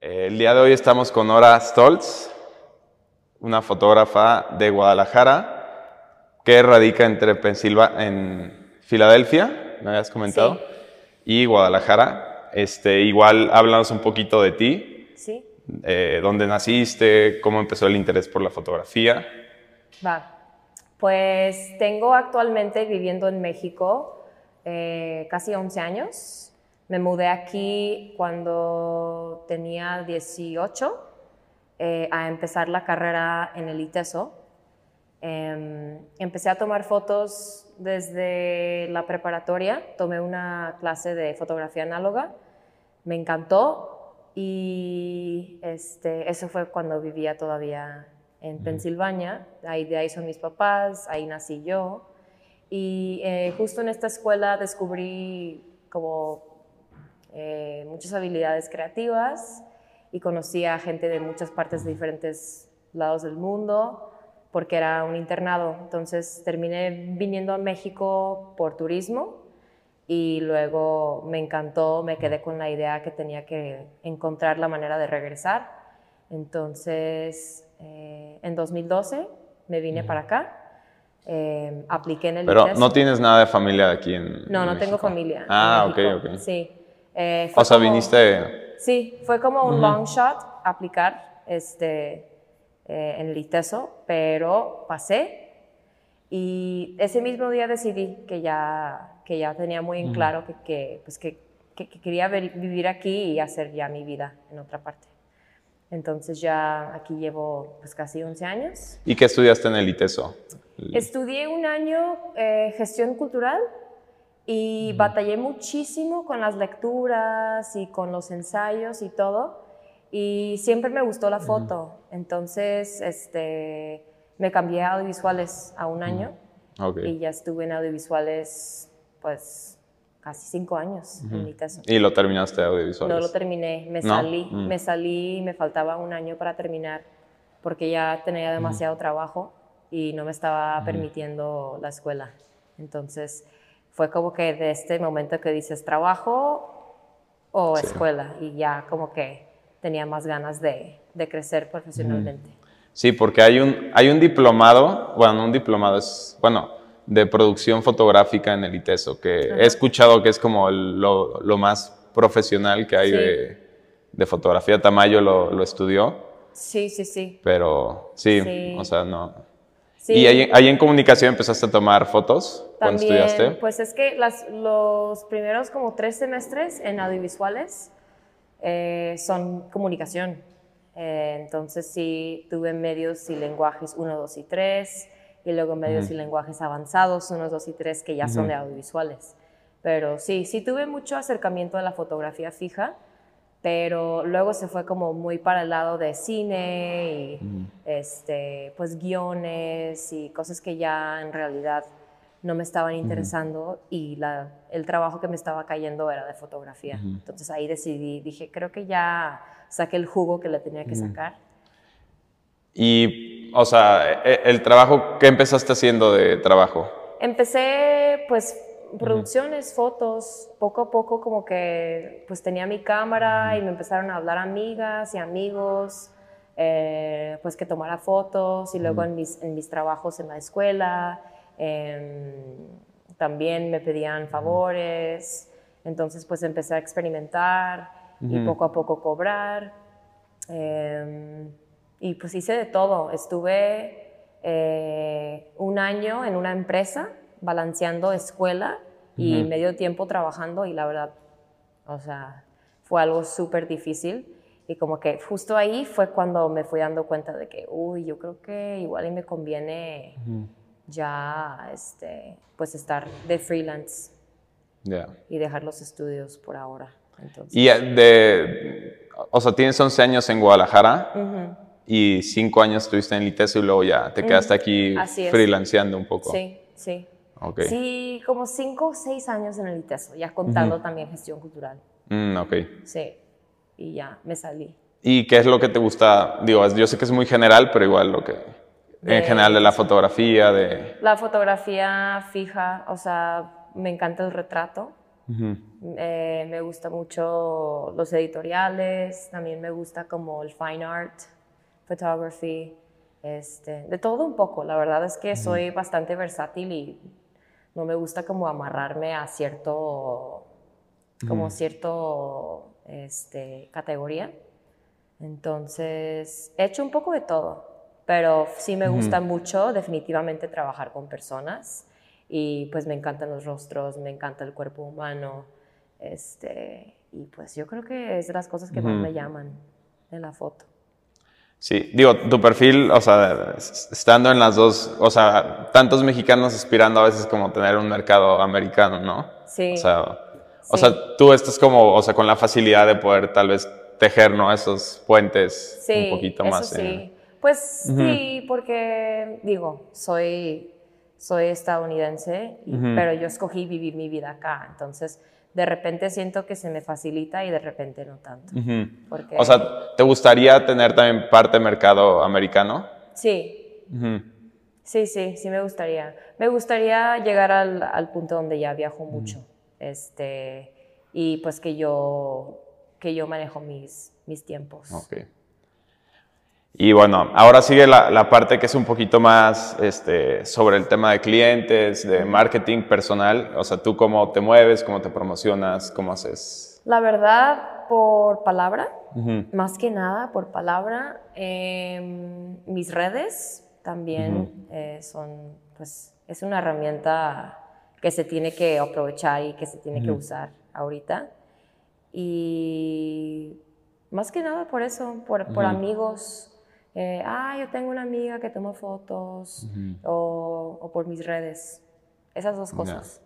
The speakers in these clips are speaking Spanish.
El día de hoy estamos con Nora Stoltz, una fotógrafa de Guadalajara que radica entre Pensilvania, en Filadelfia, me habías comentado, Sí. y Guadalajara. Este, igual háblanos un poquito de ti, Sí, eh, dónde naciste, cómo empezó el interés por la fotografía. va. Pues tengo actualmente viviendo en México eh, casi 11 años. Me mudé aquí cuando tenía 18 eh, a empezar la carrera en el ITESO. Em, empecé a tomar fotos desde la preparatoria. Tomé una clase de fotografía análoga. Me encantó y este, eso fue cuando vivía todavía en Pensilvania. Ahí, de ahí son mis papás, ahí nací yo. Y eh, justo en esta escuela descubrí como eh, muchas habilidades creativas y conocí a gente de muchas partes de diferentes lados del mundo porque era un internado. Entonces terminé viniendo a México por turismo y luego me encantó, me quedé con la idea que tenía que encontrar la manera de regresar. Entonces, eh, en 2012 me vine para acá, eh, apliqué en el Pero no tienes nada de familia aquí en No, no en tengo México? familia. en Ah, ok, México. ok. Sí. Eh, O sea, como- viniste... Sí, fue como un long shot aplicar este, eh, en el ITESO, pero pasé y ese mismo día decidí que ya, que ya tenía muy en claro que, que, pues que, que- que quería ver- vivir aquí y hacer ya mi vida en otra parte. Entonces ya aquí llevo pues casi 11 años. ¿Y qué estudiaste en el ITESO? Estudié un año eh, gestión cultural y batallé muchísimo con las lecturas y con los ensayos y todo. Y siempre me gustó la foto. Entonces, este, me cambié a audiovisuales a un año Ok. y ya estuve en audiovisuales, pues, casi cinco años en mi tesis. Y lo terminaste audiovisuales. No lo terminé, me ¿No? salí, Mm. me salí y me faltaba un año para terminar porque ya tenía demasiado trabajo y no me estaba permitiendo la escuela. Entonces fue como que de este momento que dices trabajo o escuela y ya como que tenía más ganas de, de crecer profesionalmente. Sí, porque hay un, hay un diplomado, bueno, un diplomado es, bueno, de producción fotográfica en el ITESO, que he escuchado que es como el- lo, lo más profesional que hay Sí. de, de fotografía. Tamayo lo, lo estudió, Sí, sí, sí. pero sí, Sí. o sea, no. Sí. ¿Y ahí, ahí en comunicación empezaste a tomar fotos cuando estudiaste? pues es que las, los primeros como tres semestres en audiovisuales eh, son comunicación. Eh, entonces sí, tuve medios y lenguajes 1, 2 y 3, y luego medios y lenguajes avanzados 1, 2 y 3 que ya son de audiovisuales. Pero sí, sí tuve mucho acercamiento a la fotografía fija, pero luego se fue como muy para el lado de cine y este, pues guiones y cosas que ya en realidad no me estaban interesando y la, el trabajo que me estaba cayendo era de fotografía. Entonces ahí decidí, dije, creo que ya saqué el jugo que le tenía que sacar. Y, o sea, e- el trabajo, ¿qué empezaste haciendo de trabajo? Empecé pues producciones, fotos, poco a poco como que pues tenía mi cámara y me empezaron a hablar amigas y amigos, eh, pues que tomara fotos y luego en, mis, en mis trabajos en la escuela em, también me pedían favores, entonces pues empecé a experimentar y poco a poco cobrar. em, y pues hice de todo, estuve eh, un año en una empresa balanceando escuela y medio tiempo trabajando y la verdad, o sea, fue algo súper difícil y como que justo ahí fue cuando me fui dando cuenta de que, uy, yo creo que igual y me conviene ya, este, pues estar de freelance Ya. y dejar los estudios por ahora. Entonces, Y eh, de, o sea, tienes 11 años en Guadalajara y 5 años estuviste en el ITESO y luego ya te quedaste aquí freelanceando un poco. sí, sí. Ok. Sí, como cinco o seis años en el ITESO, ya contando también gestión cultural. Mm, ok. Sí, y ya me salí. ¿Y qué es lo que te gusta? Digo, yo sé que es muy general, pero igual lo que... De- En general de la fotografía, de... La fotografía fija, o sea, me encanta el retrato. Eh, me gusta mucho los editoriales, también me gusta como el fine art, photography, este, de todo un poco. La verdad es que soy bastante versátil y no me gusta como amarrarme a cierto, como cierto, este, categoría. Entonces, he hecho un poco de todo, pero sí me gusta mucho definitivamente trabajar con personas y pues me encantan los rostros, me encanta el cuerpo humano, este, y pues yo creo que es de las cosas que más me llaman de la foto. Sí, digo, tu perfil, o sea, estando en las dos, o sea, tantos mexicanos aspirando a veces como tener un mercado americano, ¿no? Sí. O sea, o sea tú estás como, o sea, con la facilidad de poder tal vez tejer, ¿no? Esos puentes un poquito más. Sí, pues sí, porque digo, soy soy estadounidense, pero yo escogí vivir mi vida acá. Entonces, de repente siento que se me facilita y de repente no tanto. porque... O sea, ¿te gustaría tener también parte mercado americano? Sí. Sí, sí, sí me gustaría. Me gustaría llegar al, al punto donde ya viajo mucho. Este, y pues que yo, que yo manejo mis, mis tiempos. Okay. Y bueno, ahora sigue la, parte que es un poquito más este, sobre el tema de clientes, de marketing personal. O sea, tú cómo te mueves, cómo te promocionas, cómo haces. La verdad, por palabra, más que nada por palabra. Em, mis redes también eh, son, pues, es una herramienta que se tiene que aprovechar y que se tiene que usar ahorita. Y más que nada por eso, por, por amigos eh, ah, yo tengo una amiga que toma fotos o, por mis redes. Esas dos cosas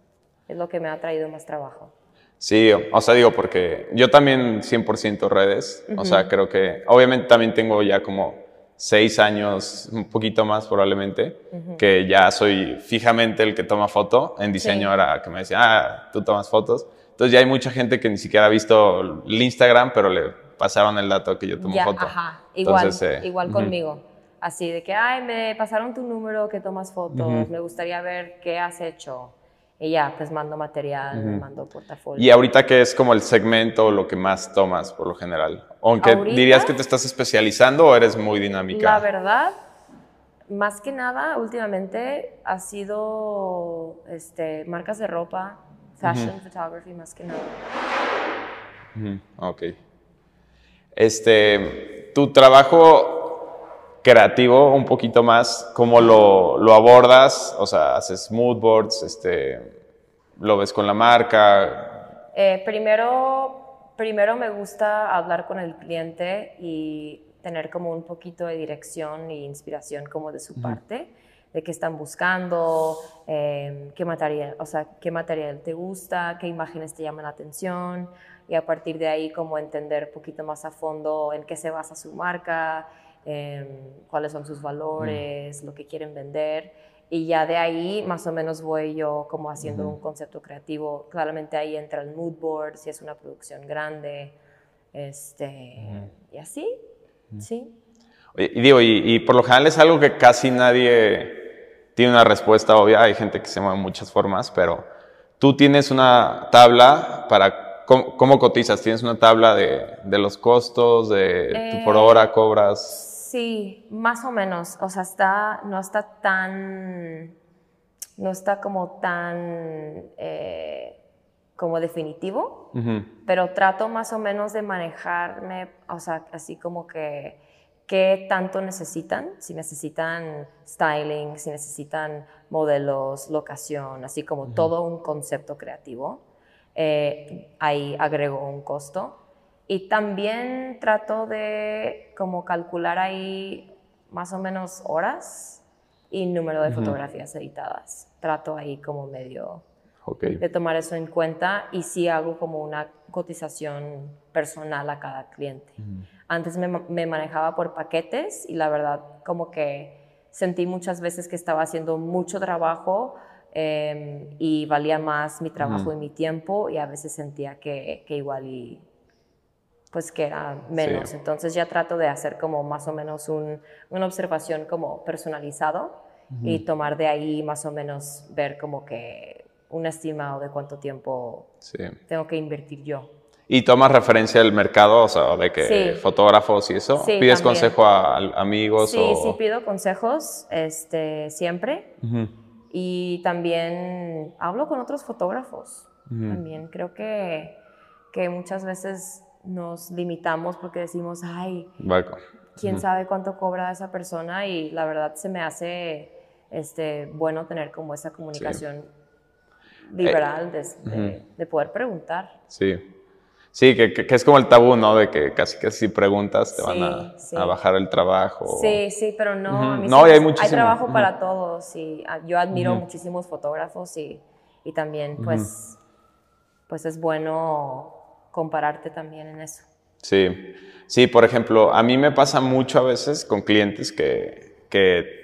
es lo que me ha traído más trabajo. Sí, o sea, digo, porque yo también 100% redes, o sea, creo que, obviamente también tengo ya como seis años, un poquito más probablemente, que ya soy fijamente el que toma foto. En diseño ahora que me decía, ah, tú tomas fotos. Entonces ya hay mucha gente que ni siquiera ha visto el Instagram, pero le pasaron el dato que yo tomo ya, foto. Ajá, igual, eh, igual conmigo. Así de que, ay, me pasaron tu número que tomas fotos, me gustaría ver qué has hecho. Y ya, pues mando material, mando portafolio. Y ahorita, ¿qué es como el segmento lo que más tomas por lo general? Aunque dirías que te estás especializando o eres muy dinámica. La verdad, más que nada, últimamente ha sido este, marcas de ropa, fashion photography, más que nada. Ok. Este, tu trabajo creativo un poquito más, ¿cómo lo, lo abordas? O sea, haces mood boards, este, lo ves con la marca. Eh, primero, primero me gusta hablar con el cliente y tener como un poquito de dirección e inspiración como de su parte, de qué están buscando, em, qué material, o sea, qué material te gusta, qué imágenes te llaman la atención, y a partir de ahí como entender un poquito más a fondo en qué se basa su marca, em, cuáles son sus valores, lo que quieren vender. Y ya de ahí más o menos voy yo como haciendo un concepto creativo. Claramente ahí entra el mood board, si es una producción grande, este, y así, sí. y digo, y, y, por lo general es algo que casi nadie tiene una respuesta obvia. Hay gente que se mueve muchas formas, pero tú tienes una tabla para ¿Cómo, cotizas? ¿Tienes una tabla de, de los costos, de por hora eh, cobras? Sí, más o menos. O sea, está, no está tan, no está como tan eh, como definitivo, pero trato más o menos de manejarme, o sea, así como que qué tanto necesitan, si necesitan styling, si necesitan modelos, locación, así como todo un concepto creativo eh, ahí agrego un costo. Y también trato de como calcular ahí más o menos horas y número de fotografías editadas. Trato ahí como medio de tomar eso en cuenta y sí hago como una cotización personal a cada cliente. Antes me, me, manejaba por paquetes y la verdad como que sentí muchas veces que estaba haciendo mucho trabajo Em, y valía más mi trabajo y mi tiempo y a veces sentía que, que igual y pues que era menos. Entonces ya trato de hacer como más o menos un, una observación como personalizado y tomar de ahí más o menos ver como que un estimado de cuánto tiempo Sí. tengo que invertir yo. ¿Y tomas referencia del mercado, o sea, de que Sí. fotógrafos y eso? Sí, ¿Pides también. consejo a, a amigos Sí, o...? sí pido consejos este, siempre Ujú. Y también hablo con otros fotógrafos. También creo que, que muchas veces nos limitamos porque decimos, ay, quién sabe cuánto cobra esa persona y la verdad se me hace este, bueno tener como esa comunicación liberal de, de- de poder preguntar. Sí. Sí, que, que- que es como el tabú, ¿no? De que casi que si preguntas te van a, Sí, a bajar el trabajo. Sí, sí, pero no. a mí No, sí y hay muchísimo. trabajo Ujú. para todos y yo admiro muchísimos fotógrafos y, y también pues, pues es bueno compararte también en eso. Sí, sí, por ejemplo, a mí me pasa mucho a veces con clientes que, que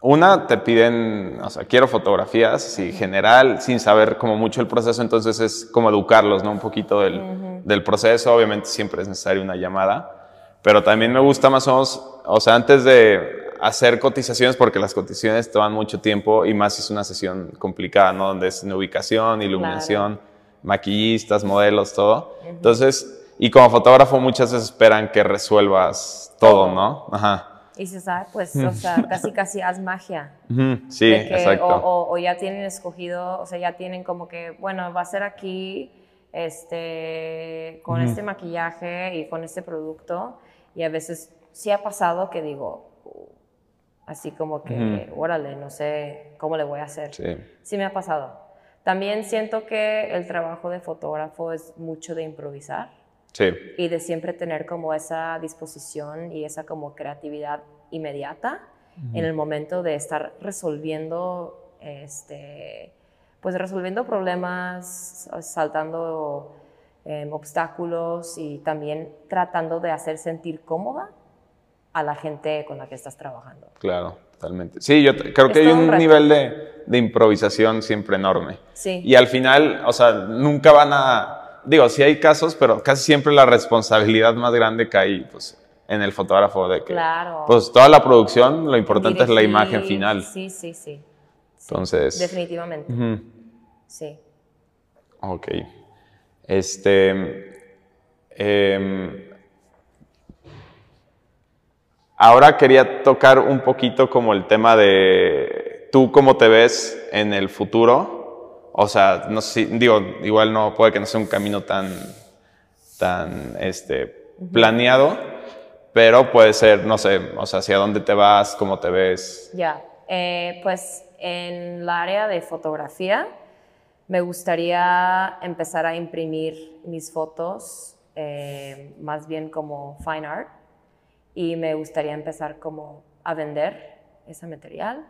una, te piden, o sea, quiero fotografías, y general, sin saber como mucho el proceso, entonces es como educarlos, ¿no? Un poquito del, del proceso, obviamente siempre es necesaria una llamada, pero también me gusta más o menos, o sea, antes de hacer cotizaciones, porque las cotizaciones toman mucho tiempo y más si es una sesión complicada, ¿no? Donde es en ubicación, iluminación, maquillistas, modelos, todo. Entonces, y como fotógrafo muchas veces esperan que resuelvas Todo. ¿no? Ajá. Y se sabe, pues, o sea, casi casi haz magia. Sí, que- exacto. O, o- o ya tienen escogido, o sea, ya tienen como que, bueno, va a ser aquí, este, con este maquillaje y con este producto. Y a veces sí ha pasado que digo, uh, así como que, órale, no sé cómo le voy a hacer. Sí. Sí me ha pasado. También siento que el trabajo de fotógrafo es mucho de improvisar Sí. y de siempre tener como esa disposición y esa como creatividad inmediata en el momento de estar resolviendo este pues resolviendo problemas saltando em, obstáculos y también tratando de hacer sentir cómoda a la gente con la que estás trabajando Claro, totalmente. Sí, yo creo Es que hay todo un un nivel de, de improvisación siempre enorme. sí Y al final, o sea, nunca van a, digo, sí hay casos, pero casi siempre la responsabilidad más grande cae pues, en el fotógrafo de que, Claro. pues toda la producción, lo importante es la imagen final. sí sí sí Entonces, definitivamente sí ok. Este, em, ahora quería tocar un poquito como el tema de tú cómo te ves en el futuro. O sea, no sé, digo, igual no puede que no sea un camino tan, tan, este, planeado, pero puede ser, no sé, o sea, hacia dónde te vas, cómo te ves. Ya, eh, pues en el área de fotografía me gustaría empezar a imprimir mis fotos eh, más bien como fine art y me gustaría empezar como a vender ese material.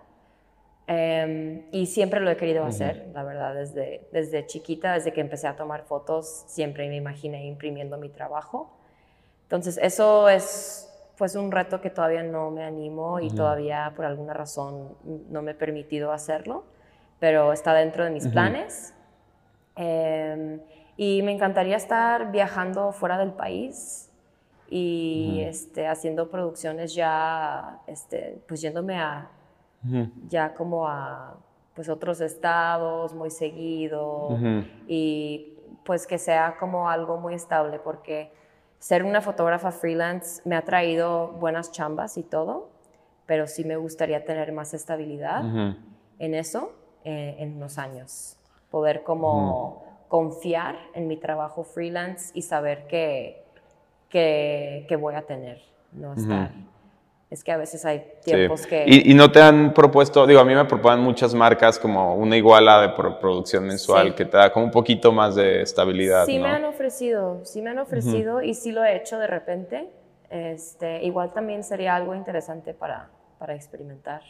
Eh, y siempre lo he querido hacer, la verdad, desde, desde chiquita, desde que empecé a tomar fotos, siempre me imaginé imprimiendo mi trabajo. Entonces, eso es pues un reto que todavía no me animo y todavía por alguna razón no me he permitido hacerlo, pero está dentro de mis planes. Eh, y me encantaría estar viajando fuera del país y este, haciendo producciones ya, este, pues yéndome a, ya como a pues otros estados muy seguido Ujú. y pues que sea como algo muy estable porque ser una fotógrafa freelance me ha traído buenas chambas y todo, pero sí me gustaría tener más estabilidad Ujú. en eso eh, en unos años. Poder como confiar en mi trabajo freelance y saber que, que, que voy a tener, no estar. Es que a veces hay Sí. tiempos que... Y, y no te han propuesto, digo, a mí me proponen muchas marcas como una iguala de pro- producción mensual Sí. que te da como un poquito más de estabilidad, Sí ¿no? me han ofrecido, sí me han ofrecido y sí lo he hecho de repente. Este, igual también sería algo interesante para, para experimentar.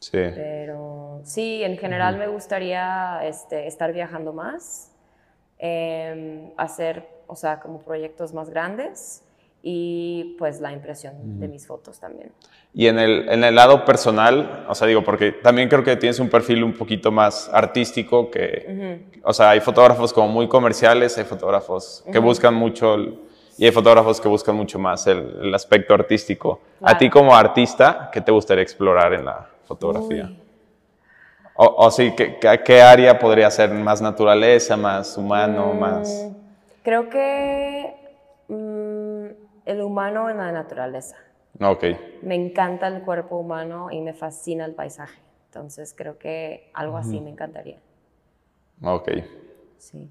Sí. Pero sí, en general me gustaría este, estar viajando más, em, hacer, o sea, como proyectos más grandes y pues la impresión de mis fotos también. Y en el, en el lado personal, o sea, digo, porque también creo que tienes un perfil un poquito más artístico que, o sea, hay fotógrafos como muy comerciales, hay fotógrafos que buscan mucho, el- y hay fotógrafos que buscan mucho más el, el aspecto artístico. A Claro. ti como artista, ¿qué te gustaría explorar en la fotografía? Uy. O, o sí, ¿qué, qué, área podría ser más naturaleza, más humano, Mm, más... Creo que el humano en la naturaleza. Ok, Me encanta el cuerpo humano y me fascina el paisaje. Entonces creo que algo así me encantaría. ok. Sí.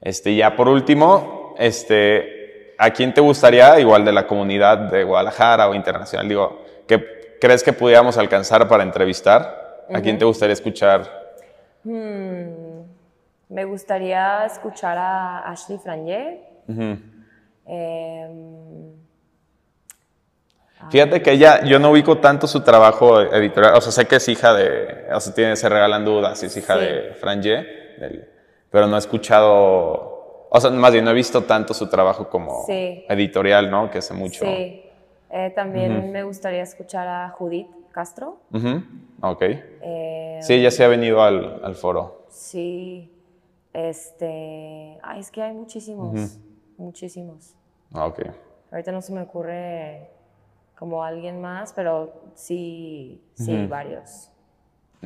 Este, ya por último, este, ¿a quién te gustaría, igual de la comunidad de Guadalajara o internacional, digo, que crees que pudiéramos alcanzar para entrevistar? ¿A quién te gustaría escuchar? Hmm, me gustaría escuchar a Ashley Franier. Ujú. Em, Fíjate que ella, yo no ubico tanto su trabajo editorial, o sea, sé que es hija de, o sea, tiene Se Regalan Dudas, es hija Sí. de Franje, del- pero no he escuchado, o sea, más bien no he visto tanto su trabajo como Sí. editorial, ¿no? Que hace mucho. Sí. Eh, también me gustaría escuchar a Judith Castro. Ujú, Ok. Eh, Sí, ella se ha venido al, al foro. Sí. Este. Ay, es que hay muchísimos. Muchísimos. Ah, Ok. Ahorita no se me ocurre como alguien más, pero sí, sí, varios.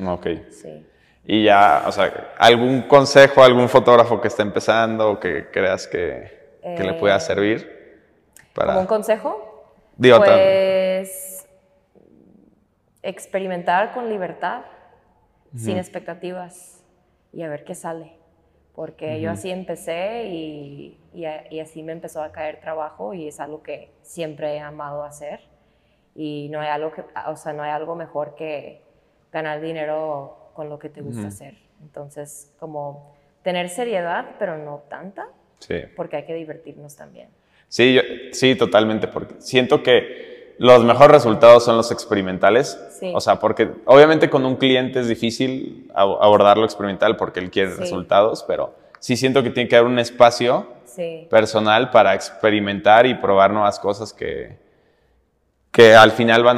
Ok. Sí. Y ya, o sea, ¿algún consejo algún fotógrafo que esté empezando o que creas que, que le pueda Eh, servir? Para... ¿Como un consejo? Digo, Pues experimentar con libertad, sin expectativas y a ver qué sale. Porque yo así empecé y, y y así me empezó a caer trabajo y es algo que siempre he amado hacer. Y no hay algo, que, o sea, no hay algo mejor que ganar dinero con lo que te gusta hacer. Entonces, como tener seriedad, pero no tanta, Sí. porque hay que divertirnos también. Sí, yo- sí, totalmente, porque siento que los mejores resultados son los experimentales. Sí. O sea, porque obviamente con un cliente es difícil ab- abordar lo experimental porque él quiere Sí. resultados, pero sí siento que tiene que haber un espacio Sí. personal para experimentar y probar nuevas cosas que, que al final van a